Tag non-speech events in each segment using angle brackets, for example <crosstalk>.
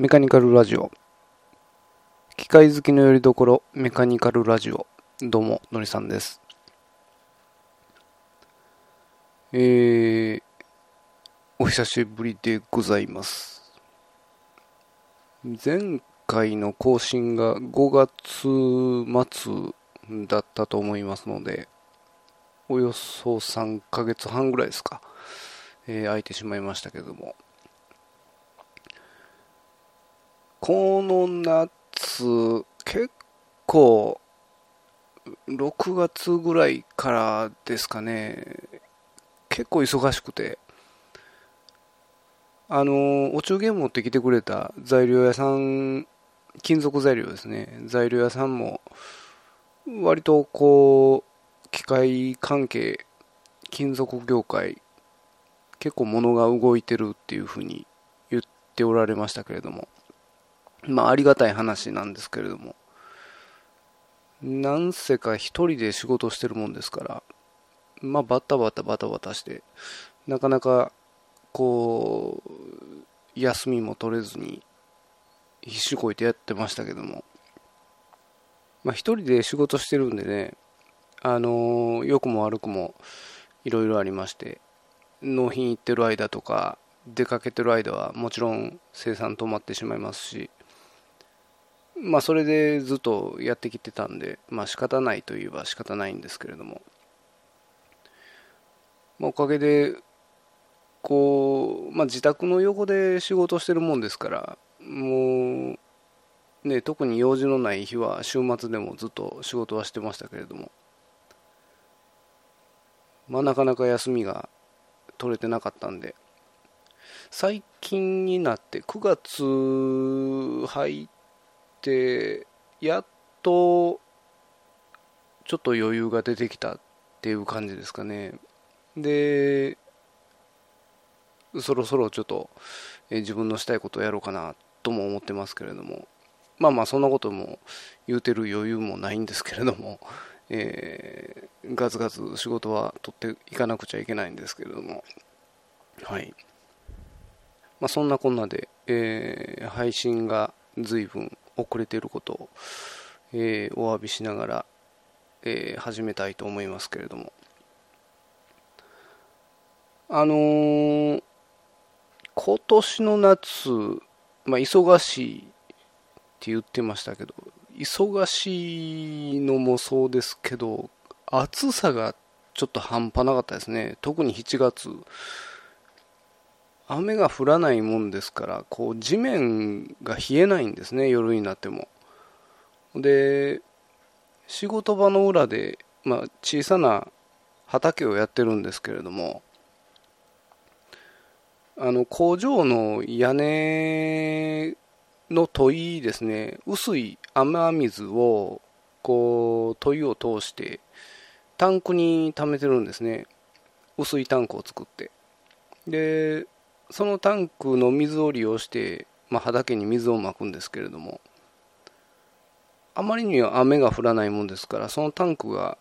メカニカルラジオ。機械好きのよりどころメカニカルラジオ。どうものりさんです。えー、お久しぶりでございます。前回の更新が5月末だったと思いますのでおよそ3ヶ月半ぐらいですか、えー、空いてしまいましたけども。この夏、結構、6月ぐらいからですかね、結構忙しくて、あの、お中元持ってきてくれた材料屋さん、金属材料ですね、材料屋さんも、割とこう、機械関係、金属業界、結構物が動いてるっていうふうに言っておられましたけれども、まあ、ありがたい話なんですけれども、なんせか一人で仕事してるもんですから、まあ、バタバタバタバタして、なかなか、こう、休みも取れずに、必死こいてやってましたけども、まあ、一人で仕事してるんでね、あの、良くも悪くもいろいろありまして、納品行ってる間とか、出かけてる間はもちろん生産止まってしまいますし、まあそれでずっとやってきてたんで、まあ仕方ないといえば仕方ないんですけれども、まあ、おかげで、こう、まあ自宅の横で仕事してるもんですから、もう、ね、特に用事のない日は週末でもずっと仕事はしてましたけれども、まあなかなか休みが取れてなかったんで、最近になって9月入ってやっとちょっと余裕が出てきたっていう感じですかね。でそろそろちょっと、え自分のしたいことをやろうかなとも思ってますけれども。まあまあそんなことも言うてる余裕もないんですけれども、<laughs> えー、ガツガツ仕事は取っていかなくちゃいけないんですけれども。はい。まあそんなこんなで、えー、配信が随分遅れていることを、えー、お詫びしながら、えー、始めたいと思いますけれども。あのー、今年の夏、まあ、忙しいって言ってましたけど忙しいのもそうですけど暑さがちょっと半端なかったですね。特に7月雨が降らないもんですからこう地面が冷えないんですね夜になっても。で仕事場の裏で、まあ、小さな畑をやってるんですけれどもあの工場の屋根の問いですね薄い雨水をこう問いを通してタンクに溜めてるんですね。薄いタンクを作って。でそのタンクの水を利用して、まあ、畑に水をまくんですけれどもあまりには雨が降らないもんですからそのタンクが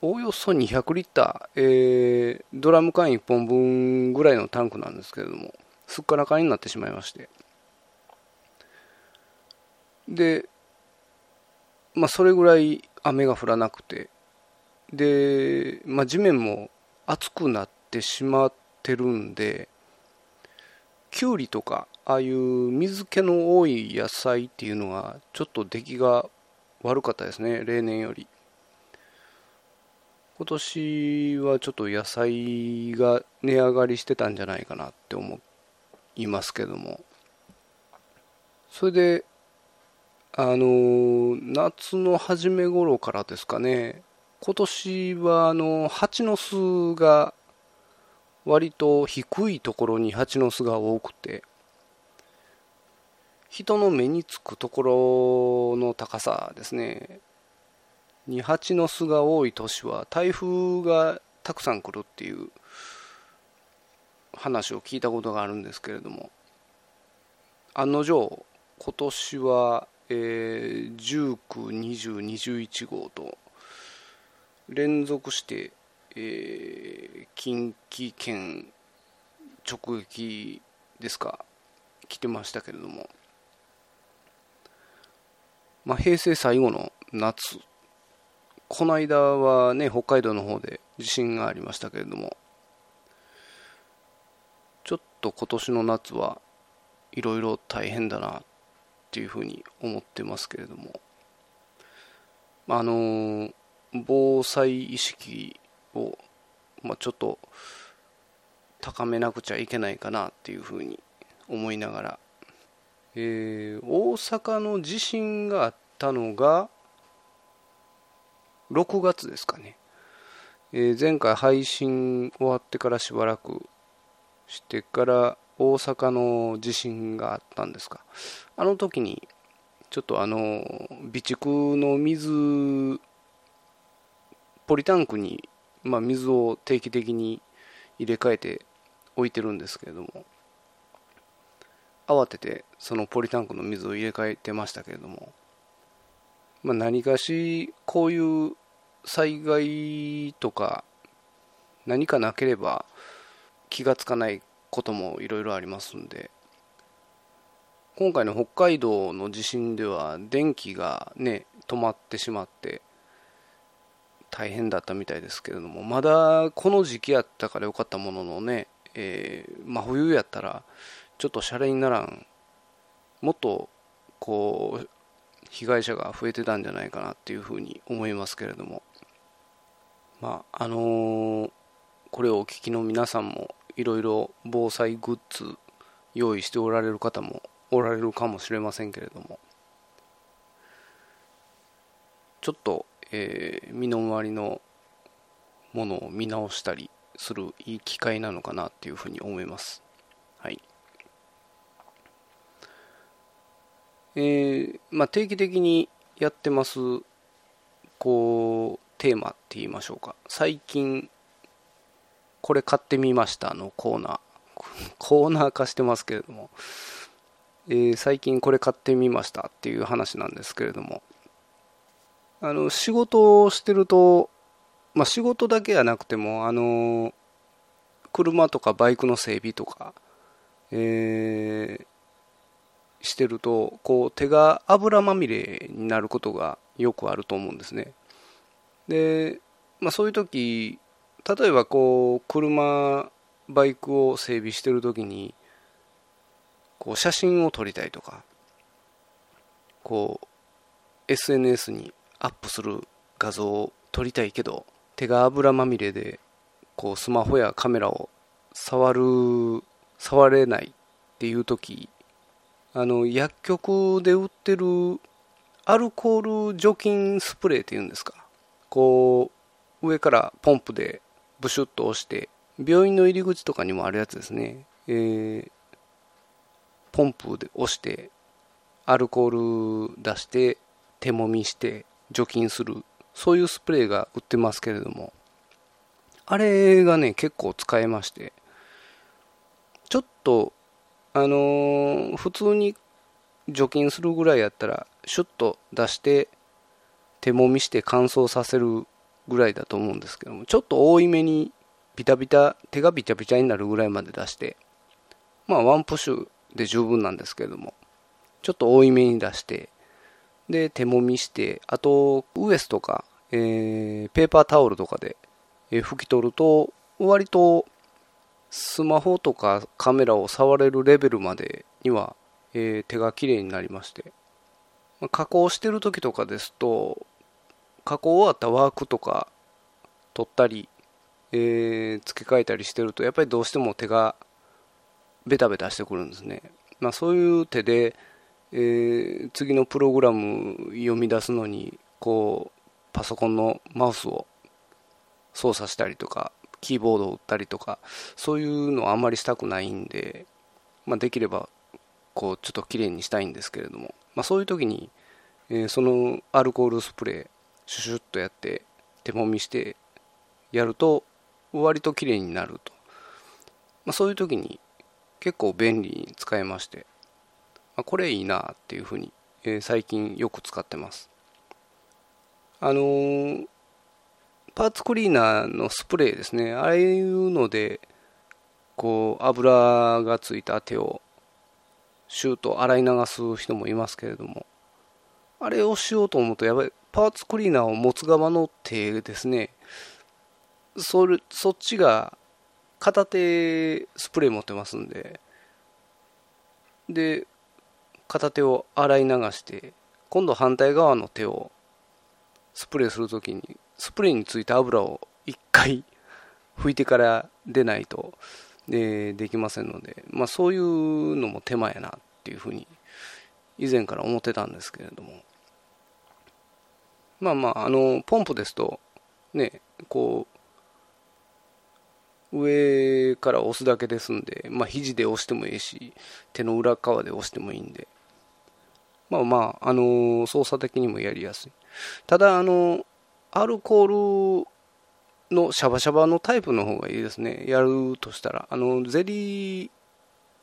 おおよそ200リッター、えー、ドラム缶1本分ぐらいのタンクなんですけれどもすっからかんになってしまいまして。でまあそれぐらい雨が降らなくてで、まあ、地面も熱くなってしまってるんできゅうりとかああいう水気の多い野菜っていうのがちょっと出来が悪かったですね例年より。今年はちょっと野菜が値上がりしてたんじゃないかなって思いますけども。それであの夏の初め頃からですかね今年はあの蜂の巣が割と低いところに蜂の巣が多くて人の目につくところの高さですね。に蜂の巣が多い年は台風がたくさん来るっていう話を聞いたことがあるんですけれども案の定今年は、えー、19、20、21号と連続してえー、近畿圏直撃ですか？来てましたけれども、まあ、平成最後の夏。この間はね北海道の方で地震がありましたけれども。ちょっと今年の夏はいろいろ大変だなっていうふうに思ってますけれども。あの防災意識を、まあ、ちょっと高めなくちゃいけないかなっていうふうに思いながら、えー、大阪の地震があったのが6月ですかね、えー、前回配信終わってからしばらくしてから大阪の地震があったんですか。あの時にちょっとあの備蓄の水ポリタンクに、まあ、水を定期的に入れ替えて置いてるんですけれども慌ててそのポリタンクの水を入れ替えてましたけれども、まあ、何かしこういう災害とか何かなければ気がつかないこともいろいろありますんで今回の北海道の地震では電気がね止まってしまって大変だったみたいですけれどもまだこの時期やったからよかったもののね、えー、真冬やったらちょっとシャレにならん。もっとこう被害者が増えてたんじゃないかなっていうふうに思いますけれども。まああのー、これをお聞きの皆さんもいろいろ防災グッズ用意しておられる方もおられるかもしれませんけれども。ちょっと、えー、身の回りのものを見直したりするいい機会なのかなっていうふうに思います。はい。えー、まあ定期的にやってますこうテーマって言いましょうか。最近これ買ってみましたのコーナー。<laughs> コーナー化してますけれども。えー、最近これ買ってみましたっていう話なんですけれども。あの仕事をしてると、まあ、仕事だけじゃなくてもあの車とかバイクの整備とか、えー、してるとこう手が油まみれになることがよくあると思うんですね。で、まあ、そういう時例えばこう車バイクを整備してる時にこう写真を撮りたいとかこう SNS にアップする画像を撮りたいけど手が油まみれでこうスマホやカメラを触る触れないっていう時あの薬局で売ってるアルコール除菌スプレーっていうんですか。こう上からポンプでブシュッと押して病院の入り口とかにもあるやつですね、えー、ポンプで押してアルコール出して手もみして除菌する。そういうスプレーが売ってますけれども。あれがね結構使えまして。ちょっとあのー、普通に除菌するぐらいやったらシュッと出して手もみして乾燥させるぐらいだと思うんですけども。ちょっと多いめにビタビタ手がビタビタになるぐらいまで出して。まあワンプッシュで十分なんですけれども。ちょっと多いめに出してで手もみしてあとウエスとか、えー、ペーパータオルとかで、えー、拭き取ると割とスマホとかカメラを触れるレベルまでには、えー、手がきれいになりまして、まあ、加工してる時とかですと加工終わったワークとか取ったり、えー、付け替えたりしてるとやっぱりどうしても手がベタベタしてくるんですね、まあ、そういう手で、えー、次のプログラム読み出すのにこうパソコンのマウスを操作したりとかキーボードを打ったりとかそういうのはあんまりしたくないんで、まあ、できればこうちょっときれいにしたいんですけれども、まあ、そういう時に、えー、そのアルコールスプレーシュシュッとやって手もみしてやると割ときれいになると、まあ、そういう時に結構便利に使えまして、あ、これいいなっていうふうに、えー、最近よく使ってます。あのー、パーツクリーナーのスプレーですね。ああいうのでこう油がついた手をシュート洗い流す人もいますけれども。あれをしようと思うとやばい。パーツクリーナーを持つ側の手ですね。それそっちが片手スプレー持ってますんで。で片手を洗い流して今度反対側の手をスプレーするときにスプレーについた油を1回 <laughs> 拭いてから出ないと、でできませんので、まあ、そういうのも手間やなっていうふうに以前から思ってたんですけれども。まあまああのポンプですとねこう上から押すだけですんで、まあ、肘で押してもいいし手の裏側で押してもいいんで。まあまあ、あの操作的にもやりやすいただあのアルコールのシャバシャバのタイプの方がいいですね。やるとしたら。あの、ゼリーっ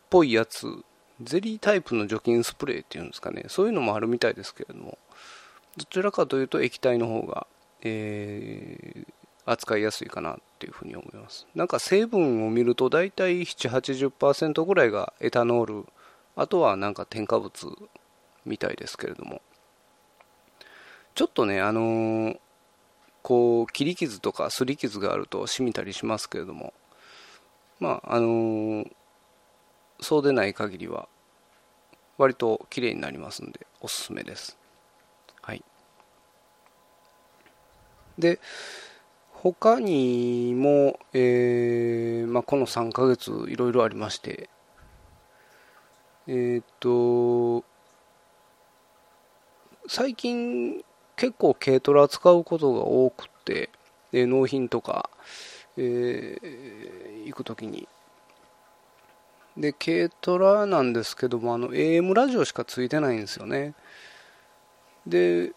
ぽいやつ、ゼリータイプの除菌スプレーっていうんですかね。そういうのもあるみたいですけれども、どちらかというと液体の方が、えー、扱いやすいかなっていうふうに思います。なんか成分を見ると大体7、80%ぐらいがエタノール、あとはなんか添加物みたいですけれども、ちょっとね、あのーこう切り傷とか擦り傷があると染みたりしますけれども。まああのー、そうでない限りは割と綺麗になりますんでおすすめです。はい。で他にも、えーまあ、この3ヶ月いろいろありまして。えっ、と最近結構軽トラ使うことが多くて、で納品とか、えー、行くときに。で、軽トラなんですけども、あの、AM ラジオしかついてないんですよね。で、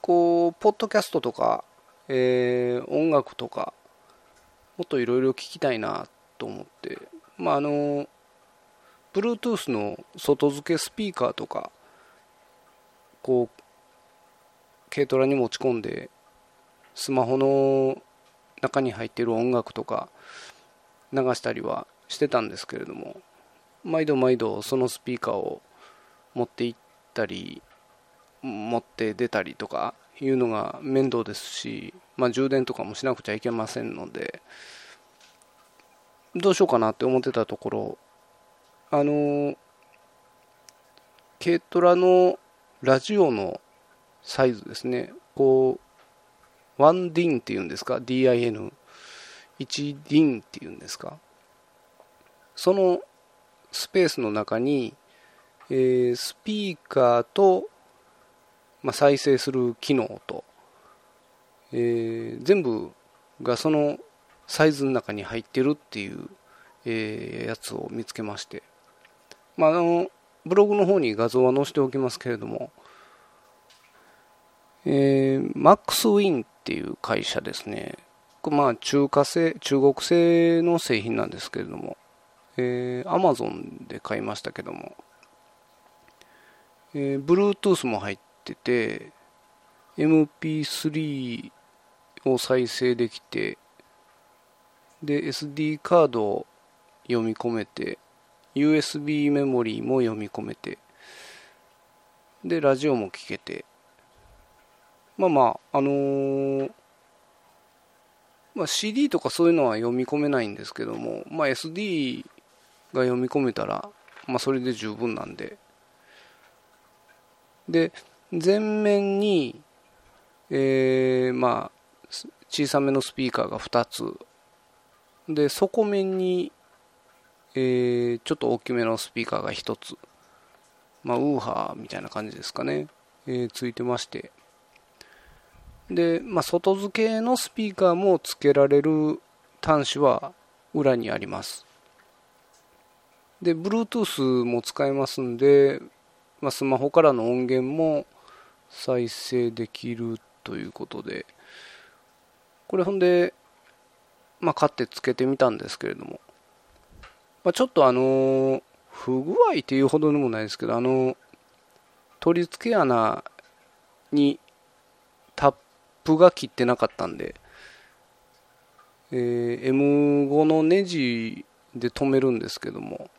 こう、ポッドキャストとか、えー、音楽とか、もっといろいろ聞きたいなと思って、まあ、あの、Bluetooth の外付けスピーカーとか、こう、軽トラに持ち込んでスマホの中に入っている音楽とか流したりはしてたんですけれども毎度毎度そのスピーカーを持って行ったり持って出たりとかいうのが面倒ですし、まあ、充電とかもしなくちゃいけませんのでどうしようかなって思ってたところあの軽トラのラジオのサイズですね。こう、1ディンっていうんですか ?DIN。1ディンっていうんですか？そのスペースの中に、えー、スピーカーと、まあ、再生する機能と、えー、全部がそのサイズの中に入ってるっていう、えー、やつを見つけまして、まあ、あのブログの方に画像は載せておきますけれども、え、マックスウィンっていう会社ですね。まあ、中華製、中国製の製品なんですけれども、えー、Amazon で買いましたけども、えー、Bluetooth も入ってて、MP3 を再生できて、で、SD カードを読み込めて、USB メモリーも読み込めて、で、ラジオも聴けて、まあまあ、あのー、まあ、CD とかそういうのは読み込めないんですけども、まあ、SD が読み込めたら、まあ、それで十分なんで。で、前面に、えー、まあ、小さめのスピーカーが2つ。で、底面に、えー、ちょっと大きめのスピーカーが1つ。まあ、ウーハーみたいな感じですかね。えー、ついてまして。で、まあ、外付けのスピーカーも付けられる端子は裏にあります。で、Bluetooth も使えますんで、まあ、スマホからの音源も再生できるということで、これほんで、まあ、買ってつけてみたんですけれども、まあ、ちょっとあの不具合っていうほどでもないですけど、あの、取り付け穴にプが切ってなかったんで、えー、M5 のネジで止めるんですけども、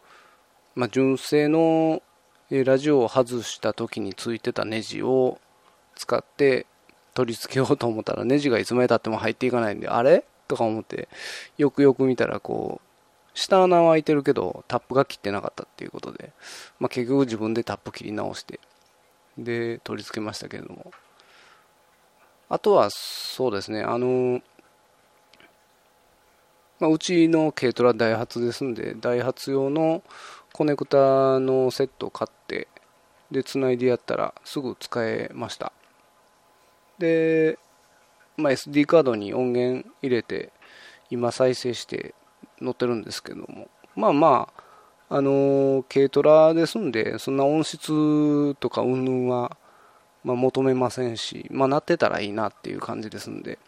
まあ、純正のラジオを外した時についてたネジを使って取り付けようと思ったらネジがいつまでたっても入っていかないんであれ？とか思ってよくよく見たらこう下穴は開いてるけどタップが切ってなかったっていうことで、まあ、結局自分でタップ切り直してで取り付けましたけれども。あとはそうですねあのまあ、うちの軽トラダイハツですんでダイハツ用のコネクタのセットを買ってでつないでやったらすぐ使えました。で、まあ、SD カードに音源入れて今再生して載ってるんですけども。まあまああの軽トラですんでそんな音質とか云々は、まあ、求めませんしまあなってたらいいなっていう感じですんで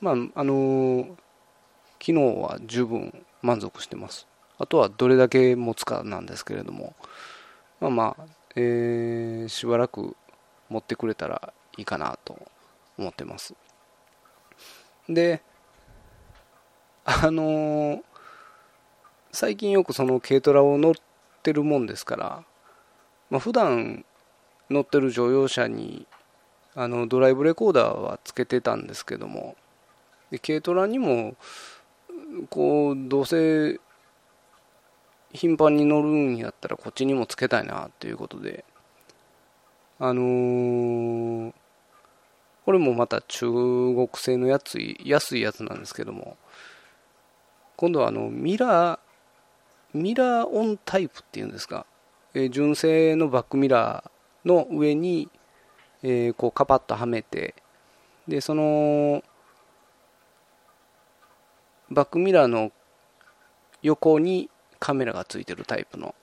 まああの機能は十分満足してます。あとはどれだけ持つかなんですけれどもまあまあ、えー、しばらく持ってくれたらいいかなと思ってます。であのー、最近よくその軽トラを乗ってるもんですから、まあ、普段乗ってる乗用車にあのドライブレコーダーはつけてたんですけどもで軽トラにもこうどうせ頻繁に乗るんやったらこっちにもつけたいなっていうことであのー、これもまた中国製のやつ安いやつなんですけども今度はあのミラーミラーオンタイプっていうんですか、えー、純正のバックミラーの上に、えー、こうカパッとはめてでそのバックミラーの横にカメラがついてるタイプの、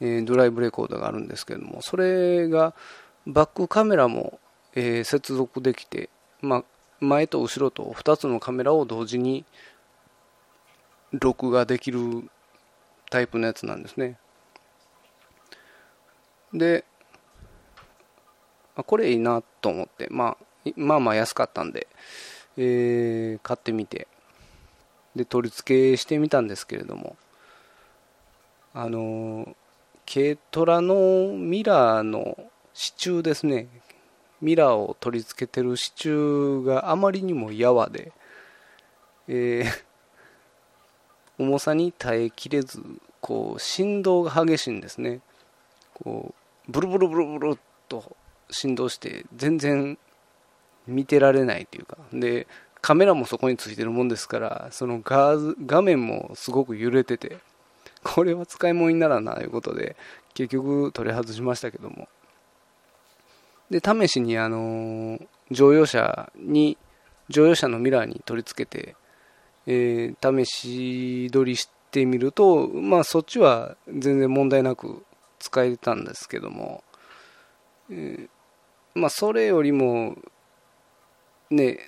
えー、ドライブレコーダーがあるんですけどもそれがバックカメラも、えー、接続できて、まあ、前と後ろと2つのカメラを同時に録画できるタイプのやつなんですね。でこれいいなと思って、まあ、まあまあ安かったんで、えー、買ってみてで取り付けしてみたんですけれどもあの軽トラのミラーの支柱ですね。ミラーを取り付けてる支柱があまりにもやわで、えー、重さに耐えきれずこう振動が激しいんですね。こうブルブルブルブルっと振動して全然見てられないというか。でカメラもそこについてるもんですからその画画面もすごく揺れててこれは使い物にならんなということで結局取り外しましたけども。で試しにあの乗用車に乗用車のミラーに取り付けて、えー、試し撮りしてみるとまあそっちは全然問題なく使えたんですけども、えー、まあそれよりもね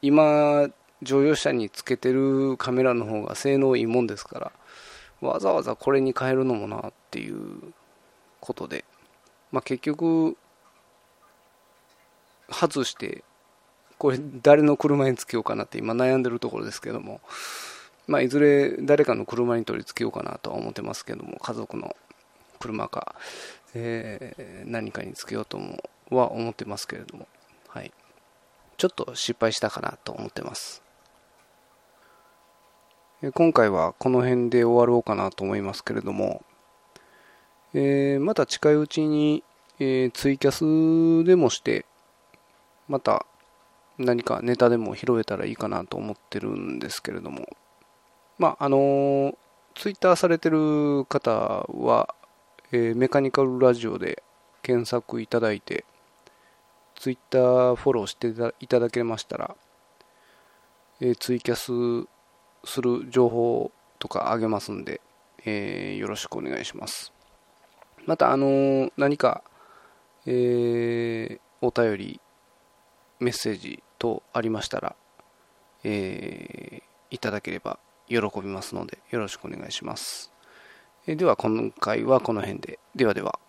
今乗用車につけてるカメラの方が性能いいもんですからわざわざこれに変えるのもなっていうことで、まあ、結局外してこれ誰の車につけようかなって今悩んでるところですけども、まあ、いずれ誰かの車に取り付けようかなとは思ってますけども家族の車か、えー、何かにつけようともは思ってますけれどもはいちょっと失敗したかなと思ってます。今回はこの辺で終わろうかなと思いますけれども、えー、また近いうちに、えー、ツイキャスでもして、また何かネタでも拾えたらいいかなと思ってるんですけれども、まあ、あのー、ツイッターされてる方は、えー、メカニカルラジオで検索いただいて、ツイッターフォローしていただけましたら、えー、ツイキャスする情報とかあげますんで、えー、よろしくお願いします。また、あのー、何か、え、お便り、メッセージ等ありましたら、えいただければ喜びますので、よろしくお願いします。では、今回はこの辺で。ではでは。